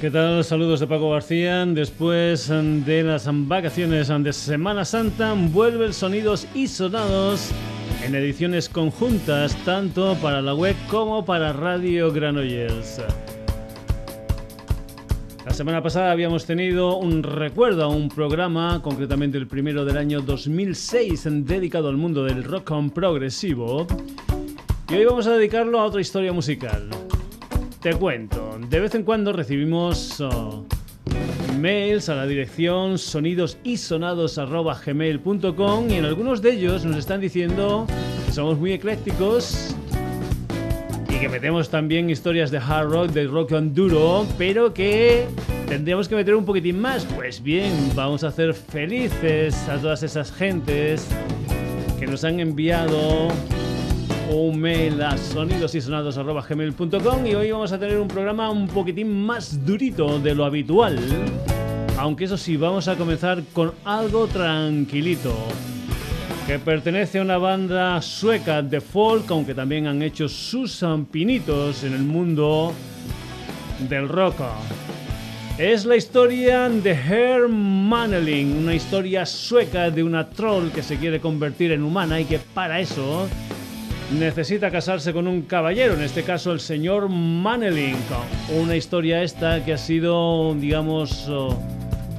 ¿Qué tal? Saludos de Paco García. Después de las vacaciones de Semana Santa, vuelven sonidos y sonados en ediciones conjuntas, tanto para la web como para Radio Granollers. La semana pasada habíamos tenido un recuerdo a un programa, concretamente el primero del año 2006, dedicado al mundo del rock progresivo. Y hoy vamos a dedicarlo a otra historia musical. Te cuento, de vez en cuando recibimos oh, mails a la dirección sonidosisonados.gmail.com y en algunos de ellos nos están diciendo que somos muy eclécticos y que metemos también historias de hard rock, de rock duro, pero que tendríamos que meter un poquitín más. Pues bien, vamos a hacer felices a todas esas gentes que nos han enviado un mail a sonidosisonados.gmail.com y hoy vamos a tener un programa un poquitín más durito de lo habitual. Aunque eso sí, vamos a comenzar con algo tranquilito. Que pertenece a una banda sueca de folk, aunque también han hecho sus pinitos en el mundo del rock. Es la historia de Herr Manneling, una historia sueca de una troll que se quiere convertir en humana y que para eso necesita casarse con un caballero, en este caso el señor Maneling. Una historia esta que ha sido, digamos, oh,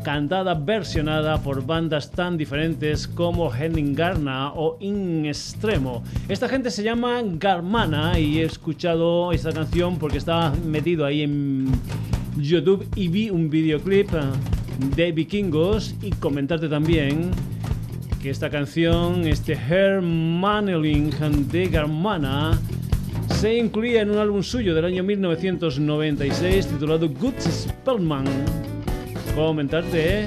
cantada, versionada por bandas tan diferentes como Henning Garna o In Extremo. Esta gente se llama Garmana y he escuchado esta canción porque estaba metido ahí en YouTube y vi un videoclip de vikingos y comentarte también que esta canción, este Hermaneling de Garmana, se incluía en un álbum suyo del año 1996 titulado Good Spellman. Comentarte,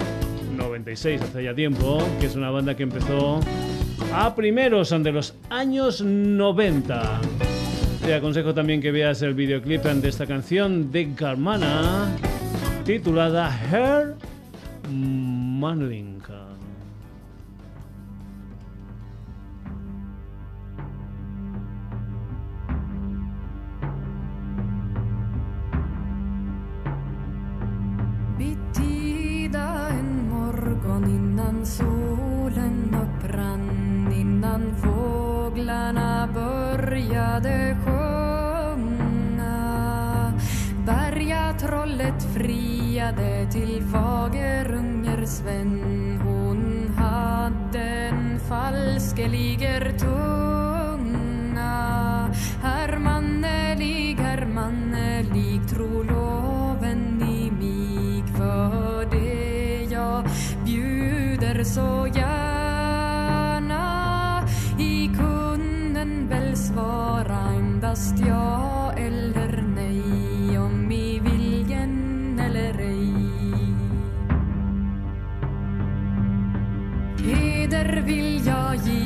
96 hace ya tiempo, que es una banda que empezó a primeros de los años 90. Te aconsejo también que veas el videoclip de esta canción de Garmana titulada Her solen upprann innan fåglarna började sjunga. Bergatrollet friade till Fagerunger-Sven. Hon hade en falskeliger tunga. Så gärna i kunden väl svara endast ja eller nej om i viljen eller ej. Heder vill jag ge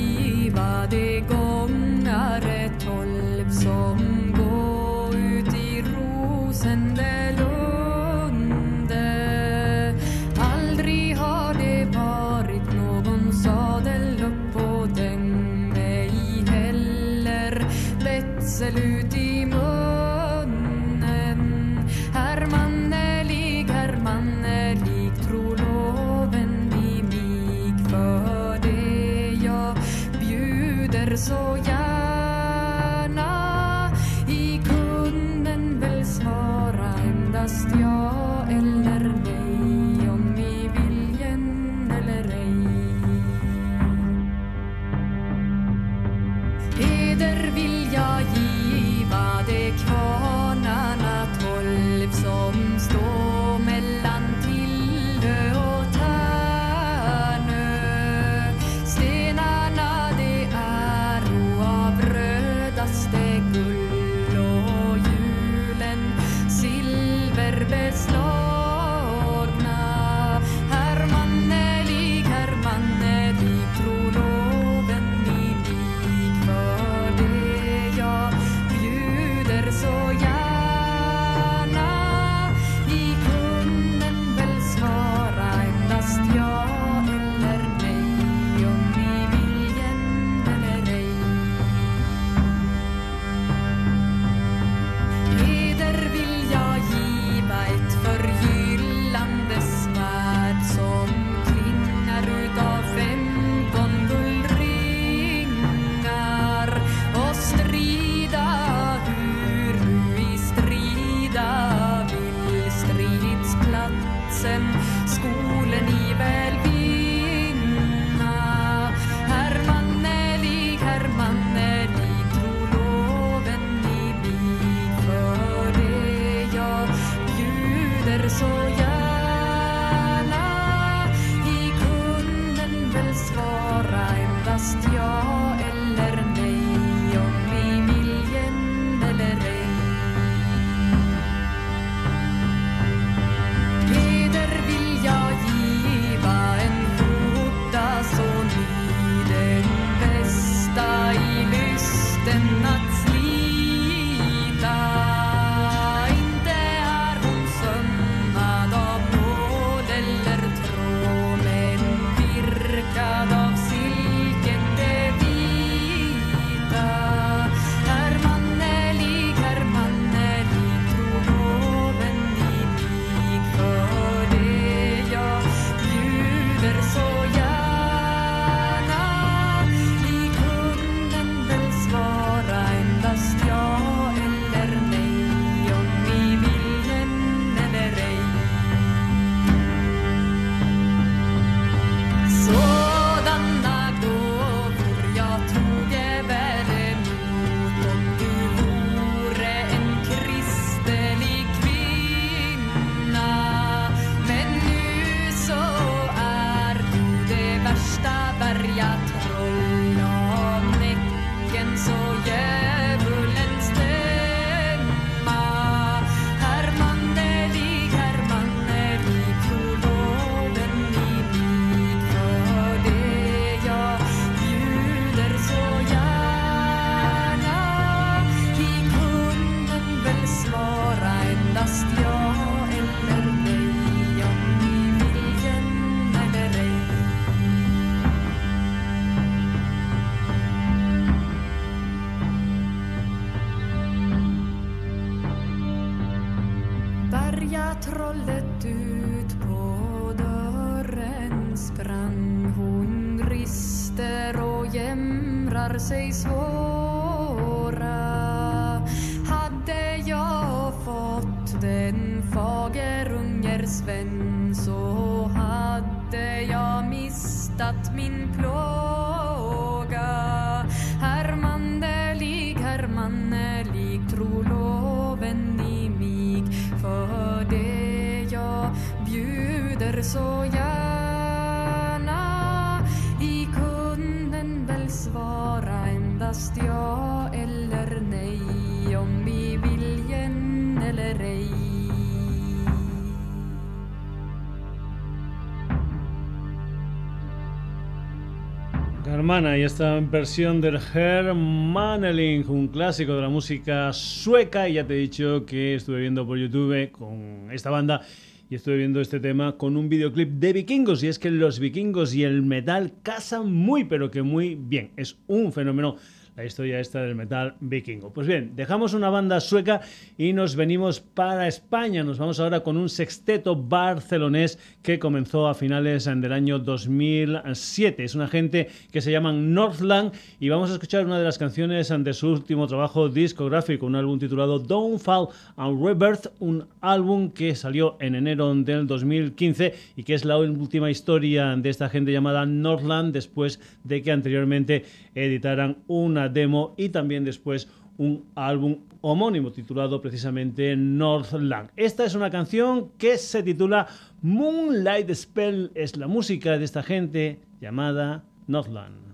y esta versión del Hermaneling, un clásico de la música sueca. Y ya te he dicho que estuve viendo por YouTube con esta banda y estuve viendo este tema con un videoclip de vikingos. Y es que los vikingos y el metal casan muy, pero que muy bien. Es un fenómeno la historia esta del metal vikingo. Pues bien, dejamos una banda sueca y nos venimos para España. Nos vamos ahora con un sexteto barcelonés que comenzó a finales del año 2007. Es una gente que se llaman Northland y vamos a escuchar una de las canciones de su último trabajo discográfico, un álbum titulado Don't Fall and Rebirth, un álbum que salió en enero del 2015 y que es la última historia de esta gente llamada Northland después de que anteriormente editaran una demo y también después un álbum homónimo titulado precisamente Northland. Esta es una canción que se titula Moonlight Spell, es la música de esta gente llamada Northland.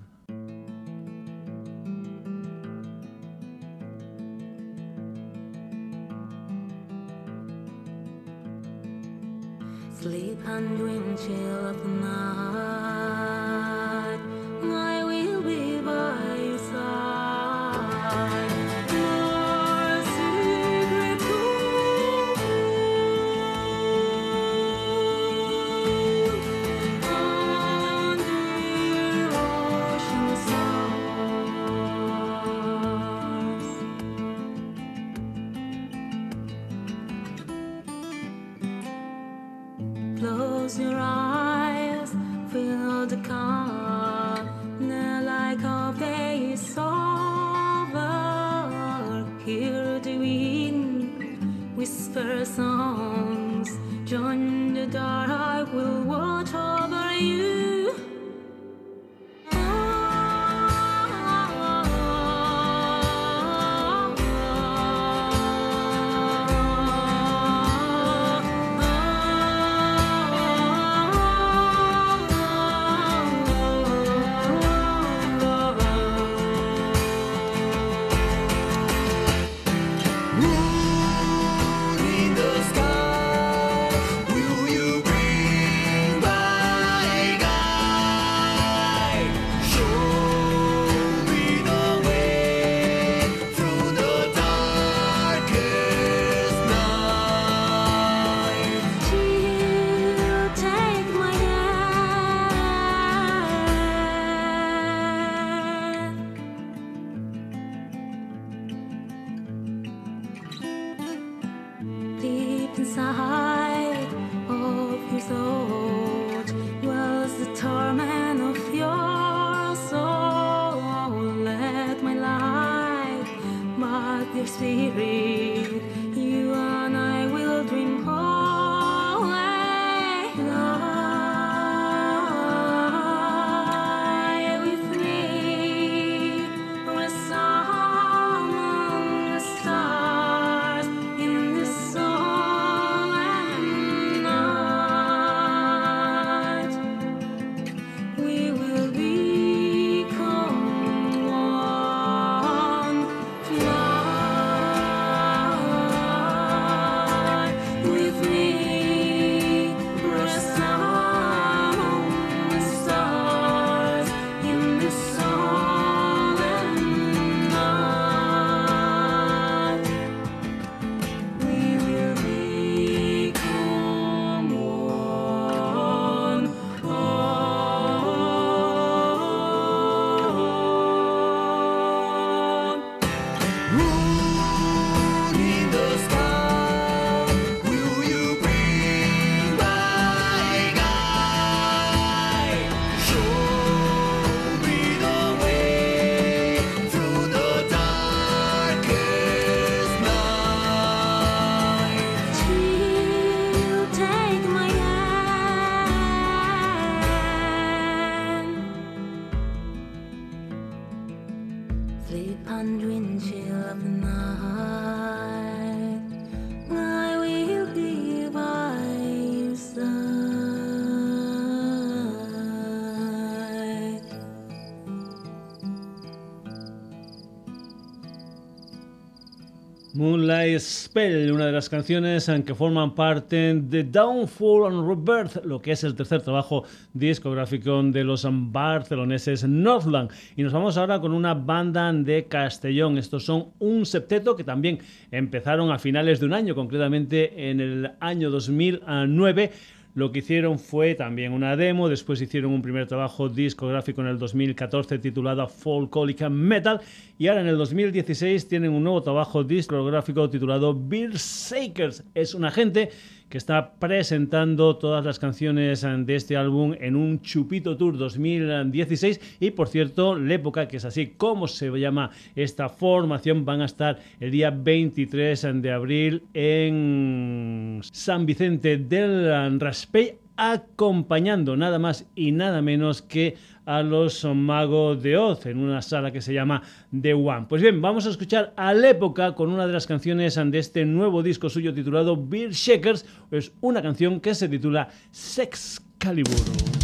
Spell, una de las canciones en que forman parte de Downfall and Rebirth, lo que es el tercer trabajo discográfico de los barceloneses Northland. Y nos vamos ahora con una banda de Castellón. Estos son un septeto que también empezaron a finales de un año, concretamente en el año 2009 lo que hicieron fue también una demo, después hicieron un primer trabajo discográfico en el 2014 titulado Folkolica Metal y ahora en el 2016 tienen un nuevo trabajo discográfico titulado Beer Shakers. Es una gente que está presentando todas las canciones de este álbum en un Chupito Tour 2016 y por cierto, la época que es así como se llama esta formación van a estar el día 23 de abril en San Vicente del Raspey acompañando nada más y nada menos que a los magos de Oz en una sala que se llama The One. Pues bien, vamos a escuchar a la época con una de las canciones de este nuevo disco suyo titulado Beer Shakers. Es una canción que se titula Sex Calibur.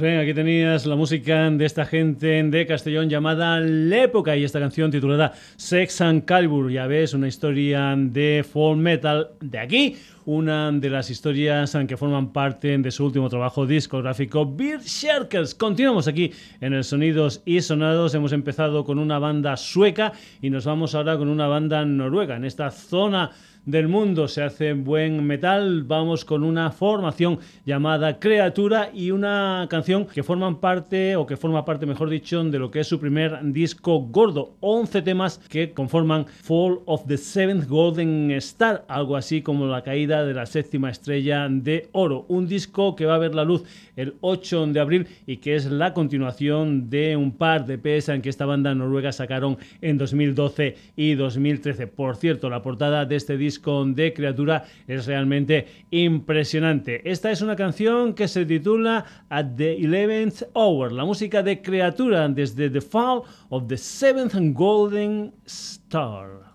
Pues aquí tenías la música de esta gente de Castellón llamada L'Época y esta canción titulada Sex and Calibur. Ya ves, una historia de folk metal de aquí, una de las historias que forman parte de su último trabajo discográfico, Beer Shirkers. Continuamos aquí en el Sonidos y Sonados. Hemos empezado con una banda sueca y nos vamos ahora con una banda noruega. En esta zona del mundo se hace buen metal. Vamos con una formación llamada Creatura y una canción que forman parte, o que forma parte, mejor dicho, de lo que es su primer disco gordo. 11 temas que conforman Fall of the Seventh Golden Star, algo así como la caída de la séptima estrella de oro. Un disco que va a ver la luz el 8 de abril y que es la continuación de un par de en que esta banda noruega sacaron en 2012 y 2013. Por cierto, la portada de este disco de Criatura es realmente impresionante. Esta es una canción que se titula At the Eleventh Hour, la música de Criatura desde The Fall of the Seventh Golden Star.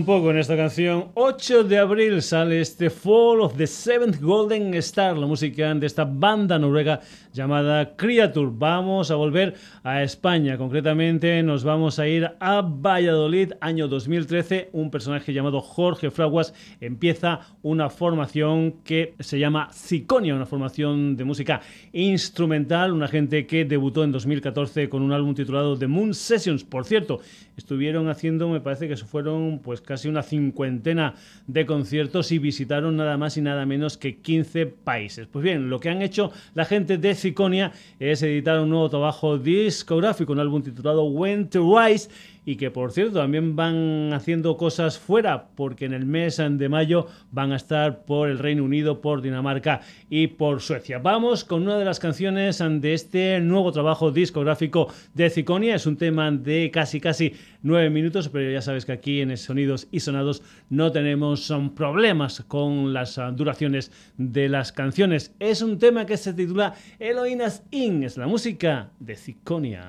Un poco en esta canción. 8 de abril sale este Fall of the Seventh Golden Star, la música de esta banda noruega llamada Creature. Vamos a volver a España, concretamente nos vamos a ir a Valladolid, año 2013. Un personaje llamado Jorge Fraguas empieza una formación que se llama Ciconia, una formación de música instrumental, una gente que debutó en 2014 con un álbum titulado The Moon Sessions. Por cierto, estuvieron haciendo, me parece que fueron pues casi una cincuentena de conciertos y visitaron nada más y nada menos que 15 países. Pues bien, lo que han hecho la gente de Ciconia es editar un nuevo trabajo discográfico, un álbum titulado When to Rise y que por cierto también van haciendo cosas fuera porque en el mes de mayo van a estar por el Reino Unido, por Dinamarca y por Suecia. Vamos con una de las canciones de este nuevo trabajo discográfico de Ciconia. Es un tema de casi casi nueve minutos, pero ya sabes que aquí en Sonidos y Sonados no tenemos problemas con las ah, duraciones de las canciones. Es un tema que se titula Eloinas In, es la música de Ciconia.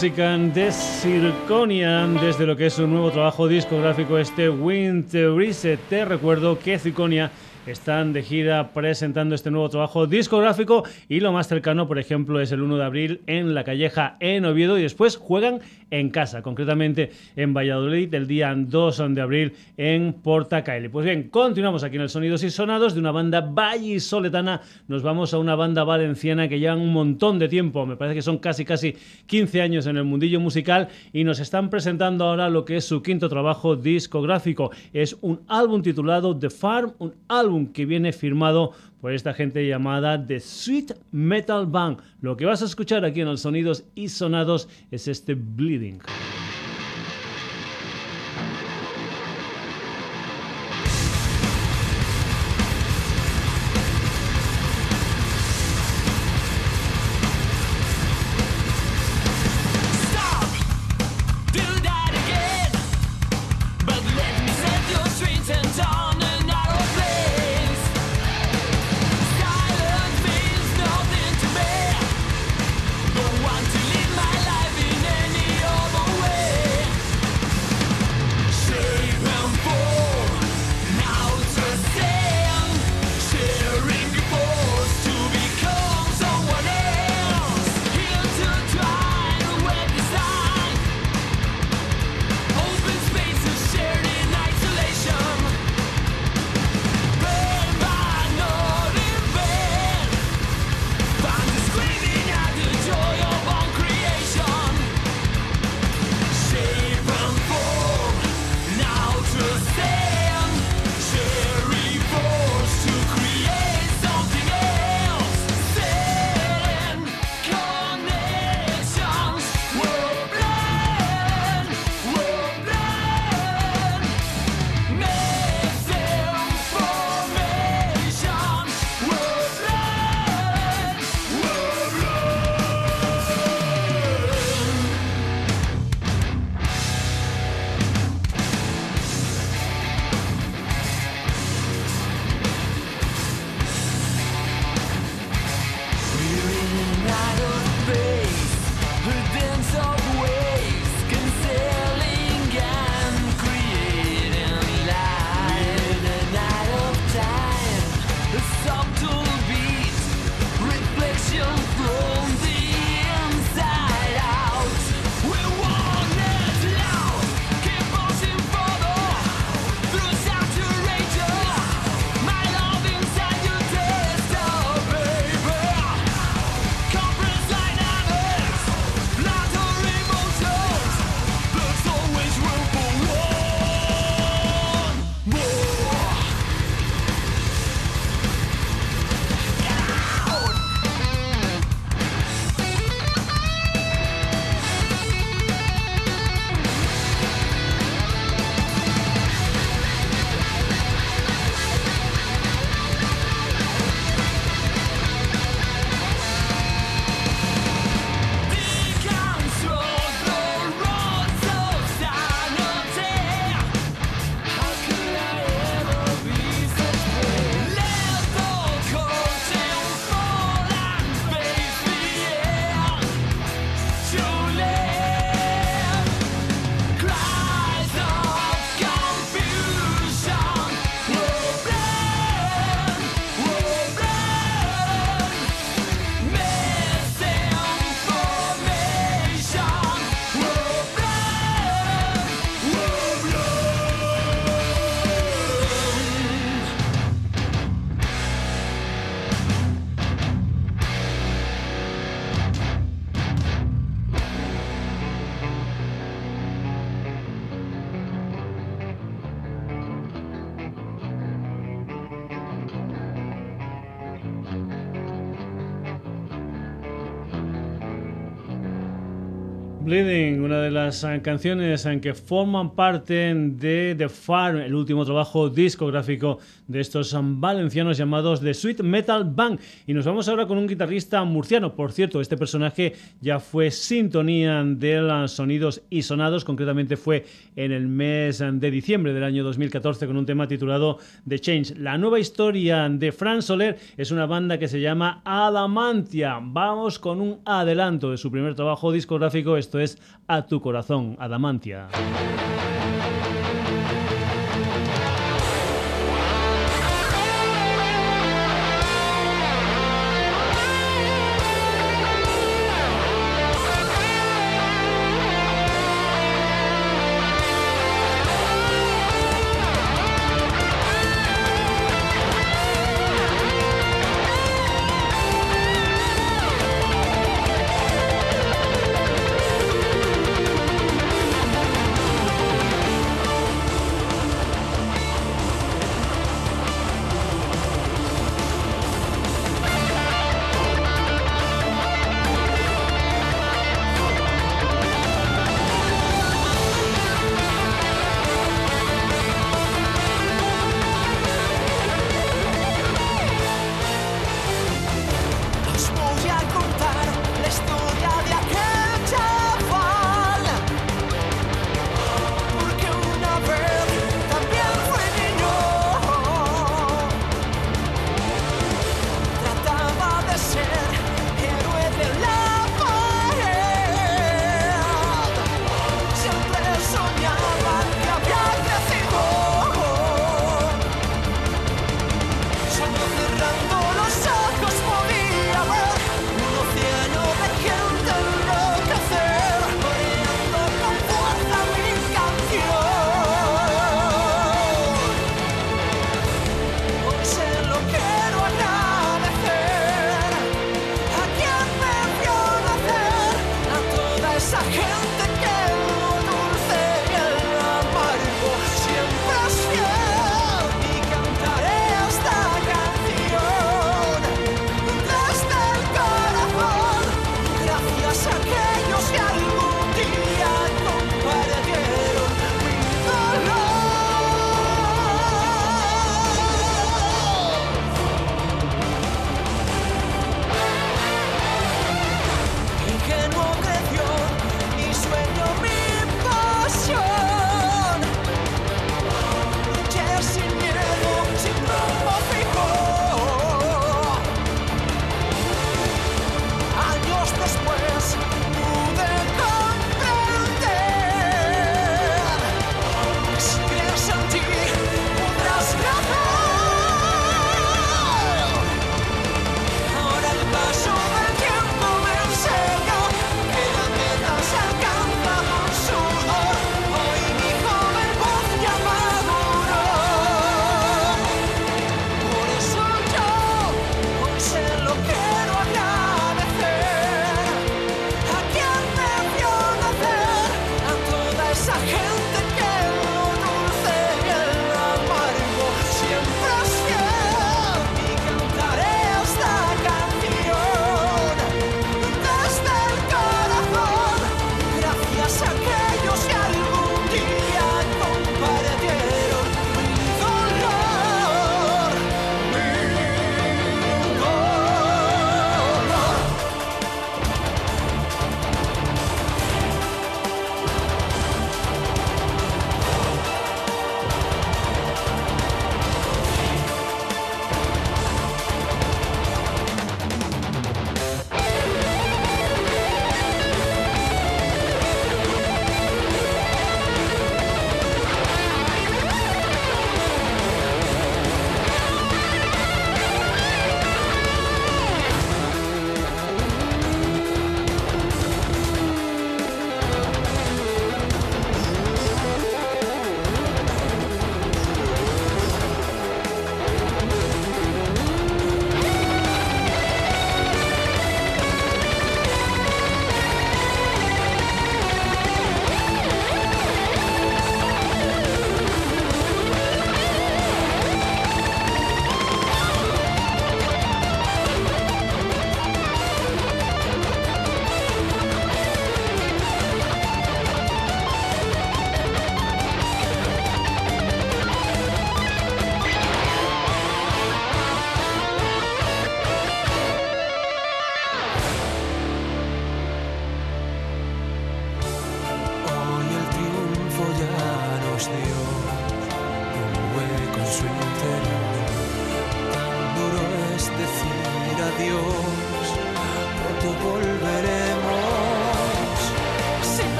Música de Circonia, desde lo que es su nuevo trabajo discográfico, este Winter Reset. Te recuerdo que Circonia están de gira presentando este nuevo trabajo discográfico y lo más cercano, por ejemplo, es el 1 de abril en La Calleja en Oviedo y después juegan en casa, concretamente en Valladolid, el día 2 de abril en Portacaeli. Pues bien, continuamos aquí en el Sonidos y Sonados de una banda vallisoletana. Nos vamos a una banda valenciana que llevan un montón de tiempo, me parece que son casi casi 15 años en el mundillo musical y nos están presentando ahora lo que es su quinto trabajo discográfico. Es un álbum titulado The Farm, un álbum que viene firmado por esta gente llamada The Sweet Metal Band. Lo que vas a escuchar aquí en los Sonidos y Sonados es este Bleeding. Bleeding, una de las eh, canciones en que forman parte de The Farm, el último trabajo discográfico de estos um, valencianos llamados The Sweet Metal Band. Y nos vamos ahora con un guitarrista murciano. Por cierto, este personaje ya fue sintonía de los sonidos y sonados, concretamente fue en el mes de diciembre del año 2014 con un tema titulado The Change. La nueva historia de Fran Soler es una banda que se llama Adamantia. Vamos con un adelanto de su primer trabajo discográfico. Esto es A tu corazón, Adamantia.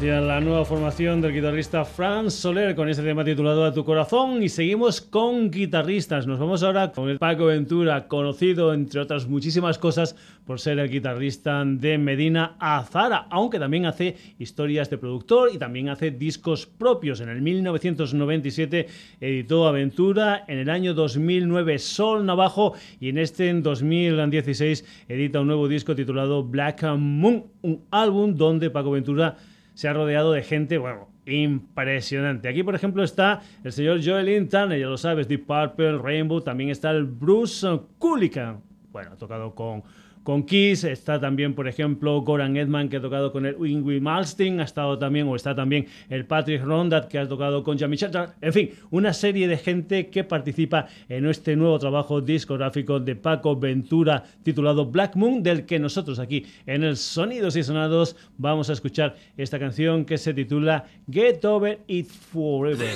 La nueva formación del guitarrista Franz Soler con este tema titulado A tu corazón y seguimos con guitarristas. Nos vamos ahora con el Paco Ventura, conocido entre otras muchísimas cosas por ser el guitarrista de Medina Azara, aunque también hace historias de productor y también hace discos propios. En el 1997 editó Aventura, en el año 2009 Sol Navajo y en este en 2016 edita un nuevo disco titulado Black Moon, un álbum donde Paco Ventura se ha rodeado de gente, bueno, impresionante. Aquí, por ejemplo, está el señor Joel Turner, ya lo sabes, Deep Purple, Rainbow, también está el Bruce Kulikan. Bueno, ha tocado con con Kiss, está también, por ejemplo, Goran Edman, que ha tocado con el Ingrid Malmsteen, ha estado también, o está también el Patrick Rondat, que ha tocado con Jamie Chatter, en fin, una serie de gente que participa en este nuevo trabajo discográfico de Paco Ventura, titulado Black Moon, del que nosotros aquí en el Sonidos y Sonados vamos a escuchar esta canción que se titula Get Over It Forever.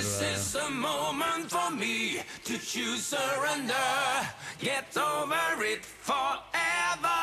Get over it forever.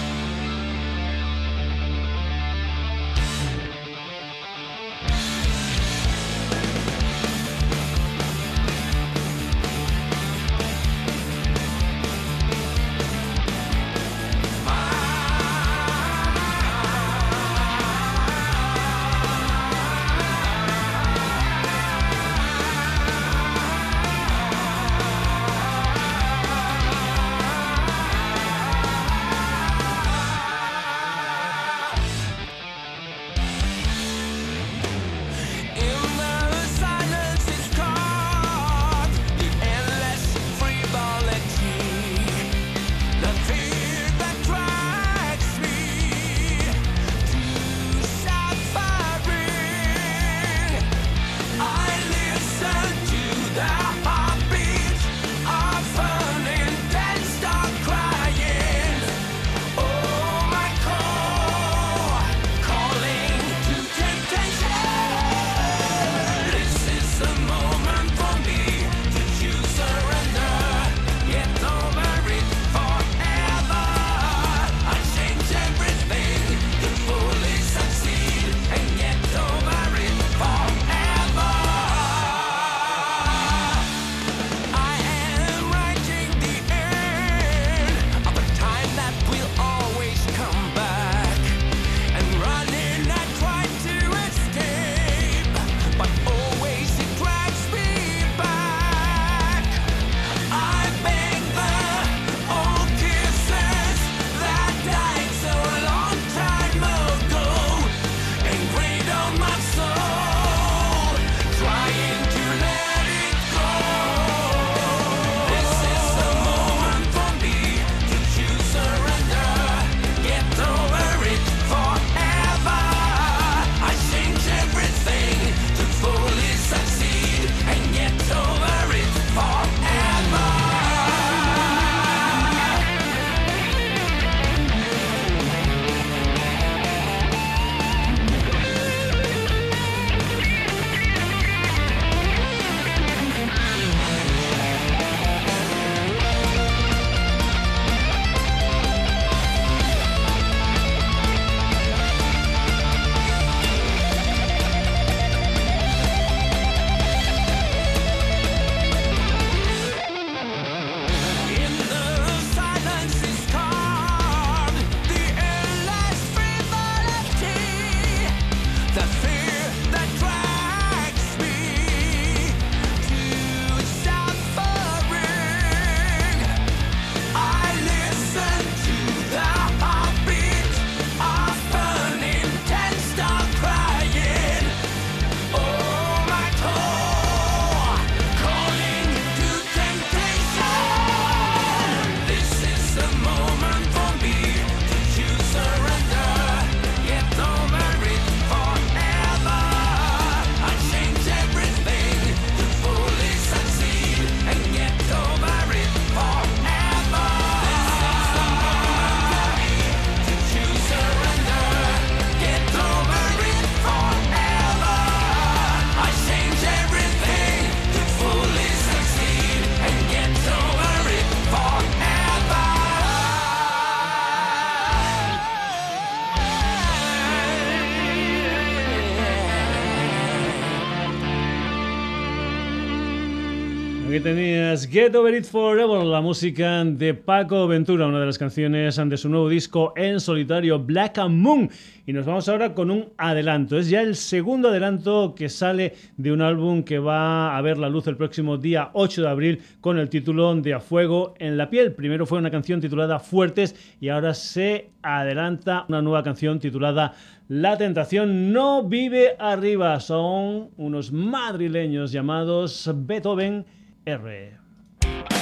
Get Over It Forever, la música de Paco Ventura, una de las canciones de su nuevo disco en solitario, Black and Moon. Y nos vamos ahora con un adelanto. Es ya el segundo adelanto que sale de un álbum que va a ver la luz el próximo día 8 de abril con el título de A Fuego en la piel. Primero fue una canción titulada Fuertes y ahora se adelanta una nueva canción titulada La tentación no vive arriba. Son unos madrileños llamados Beethoven R. Bye.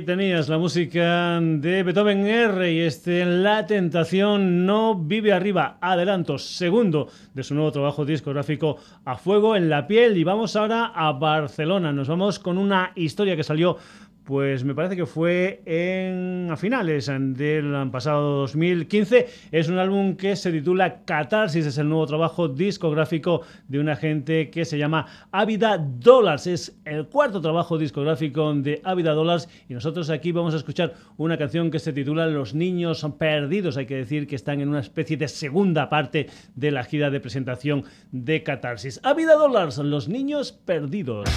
Tenías la música de Beethoven R y este La Tentación no vive arriba. Adelanto, segundo de su nuevo trabajo discográfico A Fuego en la piel. Y vamos ahora a Barcelona. Nos vamos con una historia que salió pues me parece que fue en, a finales del pasado 2015. Es un álbum que se titula Catarsis, es el nuevo trabajo discográfico de una gente que se llama Ávida Dollars. Es el cuarto trabajo discográfico de Ávida Dollars y nosotros aquí vamos a escuchar una canción que se titula Los niños perdidos. Hay que decir que están en una especie de segunda parte de la gira de presentación de Catarsis. Ávida Dollars, Los niños perdidos.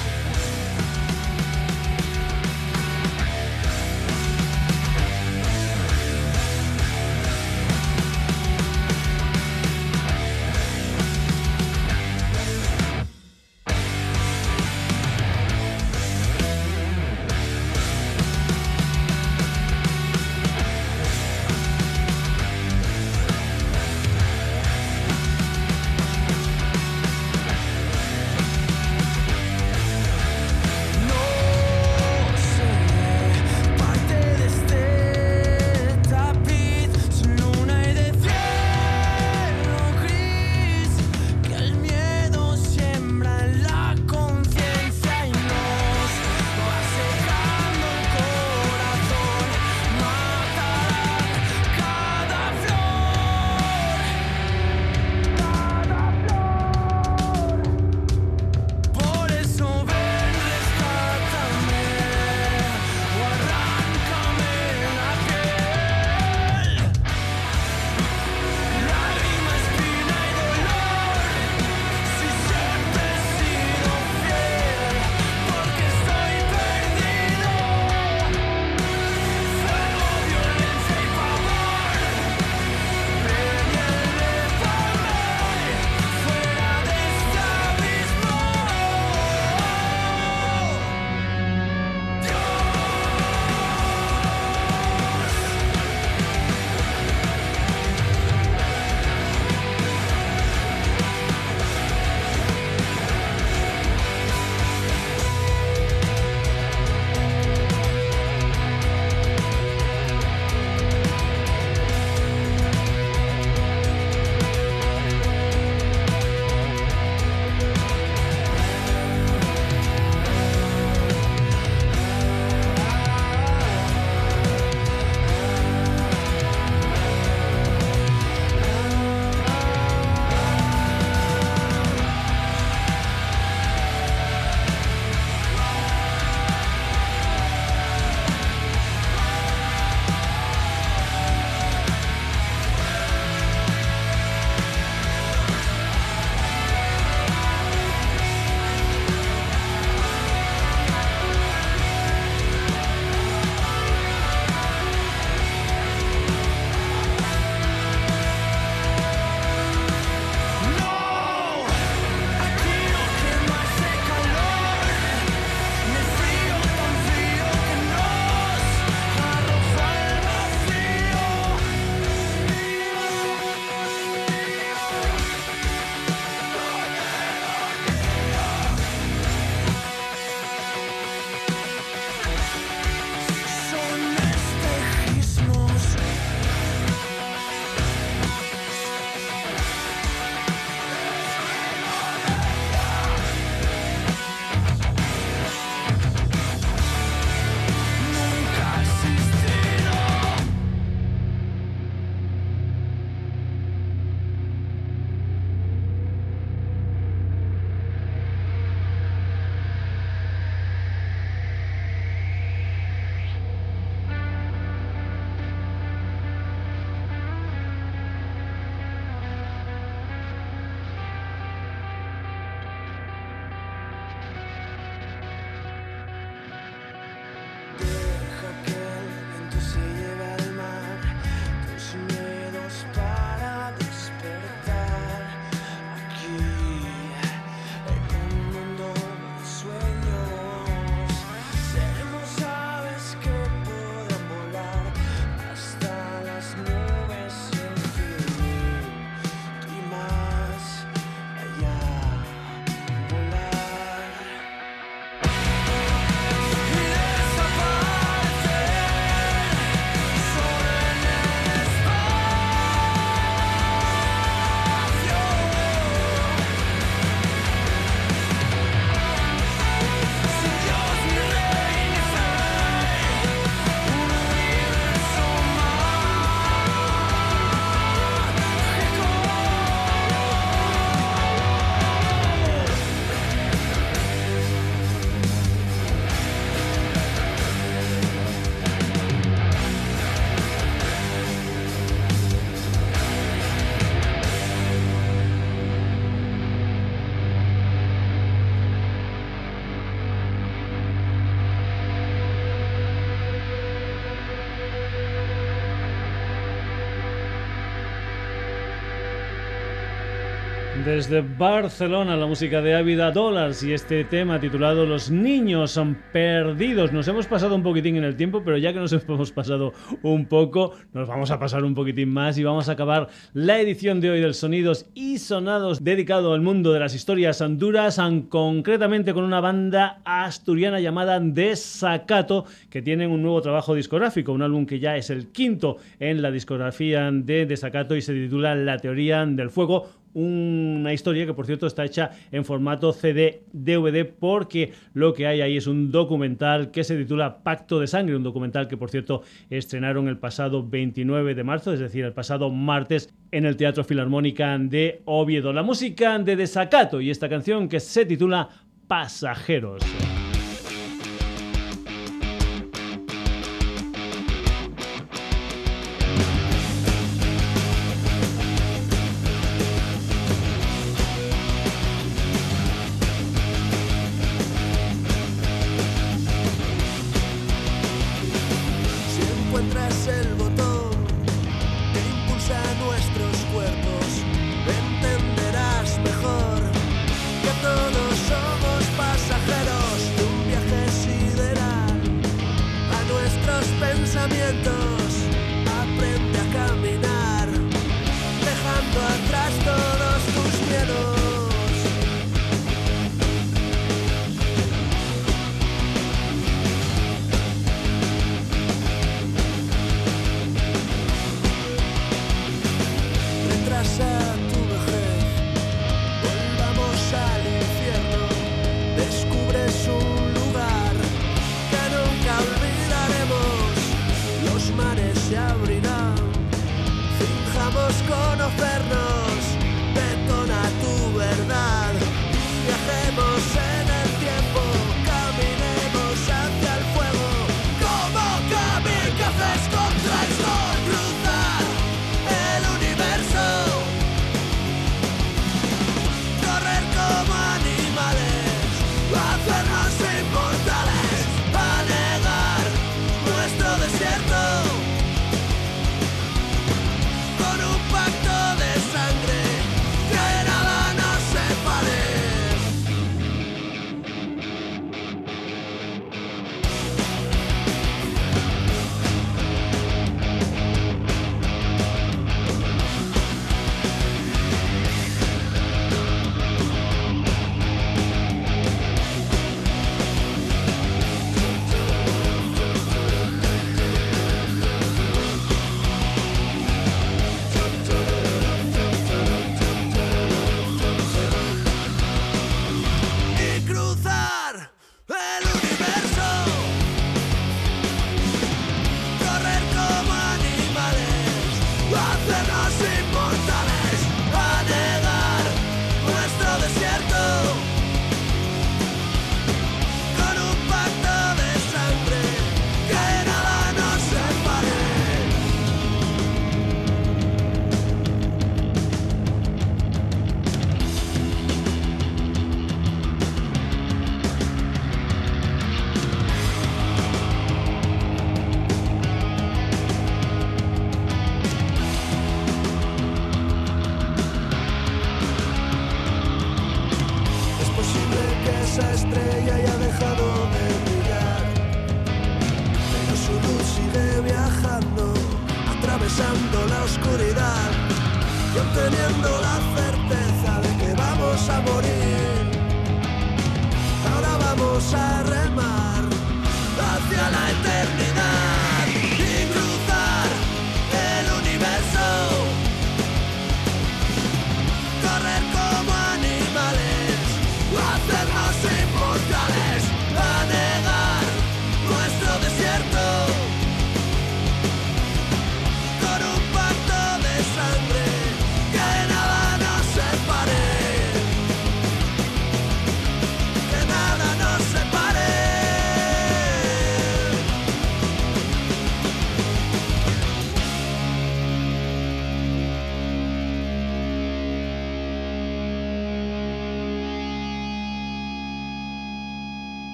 Desde Barcelona, la música de Ávida Dollars y este tema titulado Los niños son perdidos. Nos hemos pasado un poquitín en el tiempo, pero ya que nos hemos pasado un poco, nos vamos a pasar un poquitín más y vamos a acabar la edición de hoy del Sonidos y Sonados dedicado al mundo de las historias anduras, concretamente con una banda asturiana llamada Desacato, que tienen un nuevo trabajo discográfico, un álbum que ya es el quinto en la discografía de Desacato y se titula La teoría del fuego una historia que por cierto está hecha en formato CD DVD porque lo que hay ahí es un documental que se titula Pacto de Sangre, un documental que por cierto estrenaron el pasado 29 de marzo, es decir, el pasado martes en el Teatro Filarmónica de Oviedo. La música de Desacato y esta canción que se titula Pasajeros.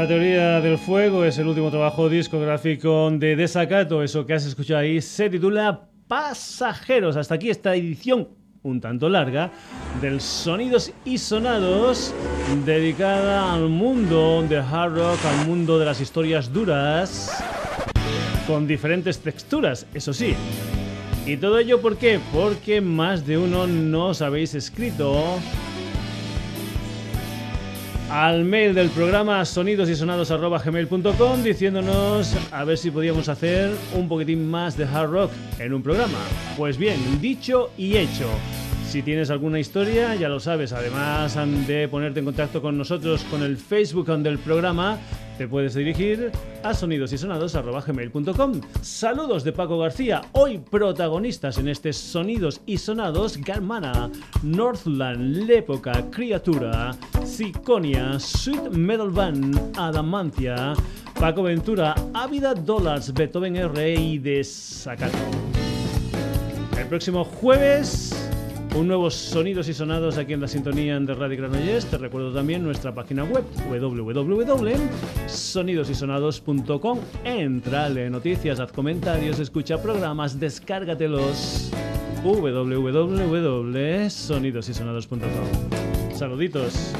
La teoría del fuego es el último trabajo discográfico de Desacato. Eso que has escuchado ahí se titula Pasajeros. Hasta aquí esta edición un tanto larga, del Sonidos y Sonados, dedicada al mundo de hard rock, al mundo de las historias duras, con diferentes texturas, eso sí. ¿Y todo ello por qué? Porque más de uno nos habéis escrito al mail del programa sonidosysonados.gmail.com diciéndonos a ver si podíamos hacer un poquitín más de hard rock en un programa. Pues bien, dicho y hecho. Si tienes alguna historia, ya lo sabes, además de ponerte en contacto con nosotros con el Facebook del programa, te puedes dirigir a sonidosysonados.gmail.com. Saludos de Paco García, hoy protagonistas en este Sonidos y Sonados, Garmana, Northland, Lépoca, Criatura, Ciconia, Sweet Metal Band, Adamantia, Paco Ventura, Ávida Dollars, Beethoven R y Desacato. El próximo jueves un nuevo Sonidos y Sonados aquí en la sintonía de Radio Granollers. Te recuerdo también nuestra página web www.sonidosysonados.com. Entrale noticias, haz comentarios, escucha programas, descárgatelos www.sonidosysonados.com. Saluditos.